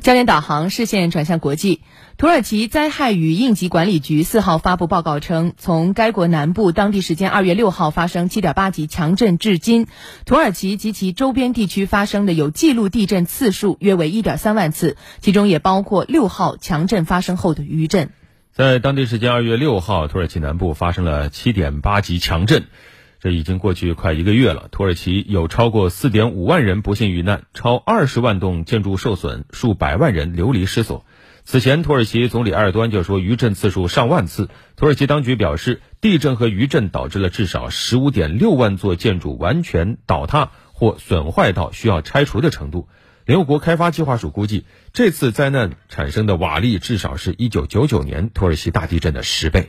焦点导航视线转向国际，土耳其灾害与应急管理局四号发布报告称，从该国南部当地时间二月六号发生七点八级强震至今，土耳其及其周边地区发生的有记录地震次数约为一点三万次，其中也包括六号强震发生后的余震。在当地时间二月六号，土耳其南部发生了七点八级强震。这已经过去快一个月了，土耳其有超过四点五万人不幸遇难，超二十万栋建筑受损，数百万人流离失所。此前，土耳其总理埃尔多安就说余震次数上万次。土耳其当局表示，地震和余震导致了至少十五点六万座建筑完全倒塌或损坏到需要拆除的程度。联合国开发计划署估计，这次灾难产生的瓦砾至少是一九九九年土耳其大地震的十倍。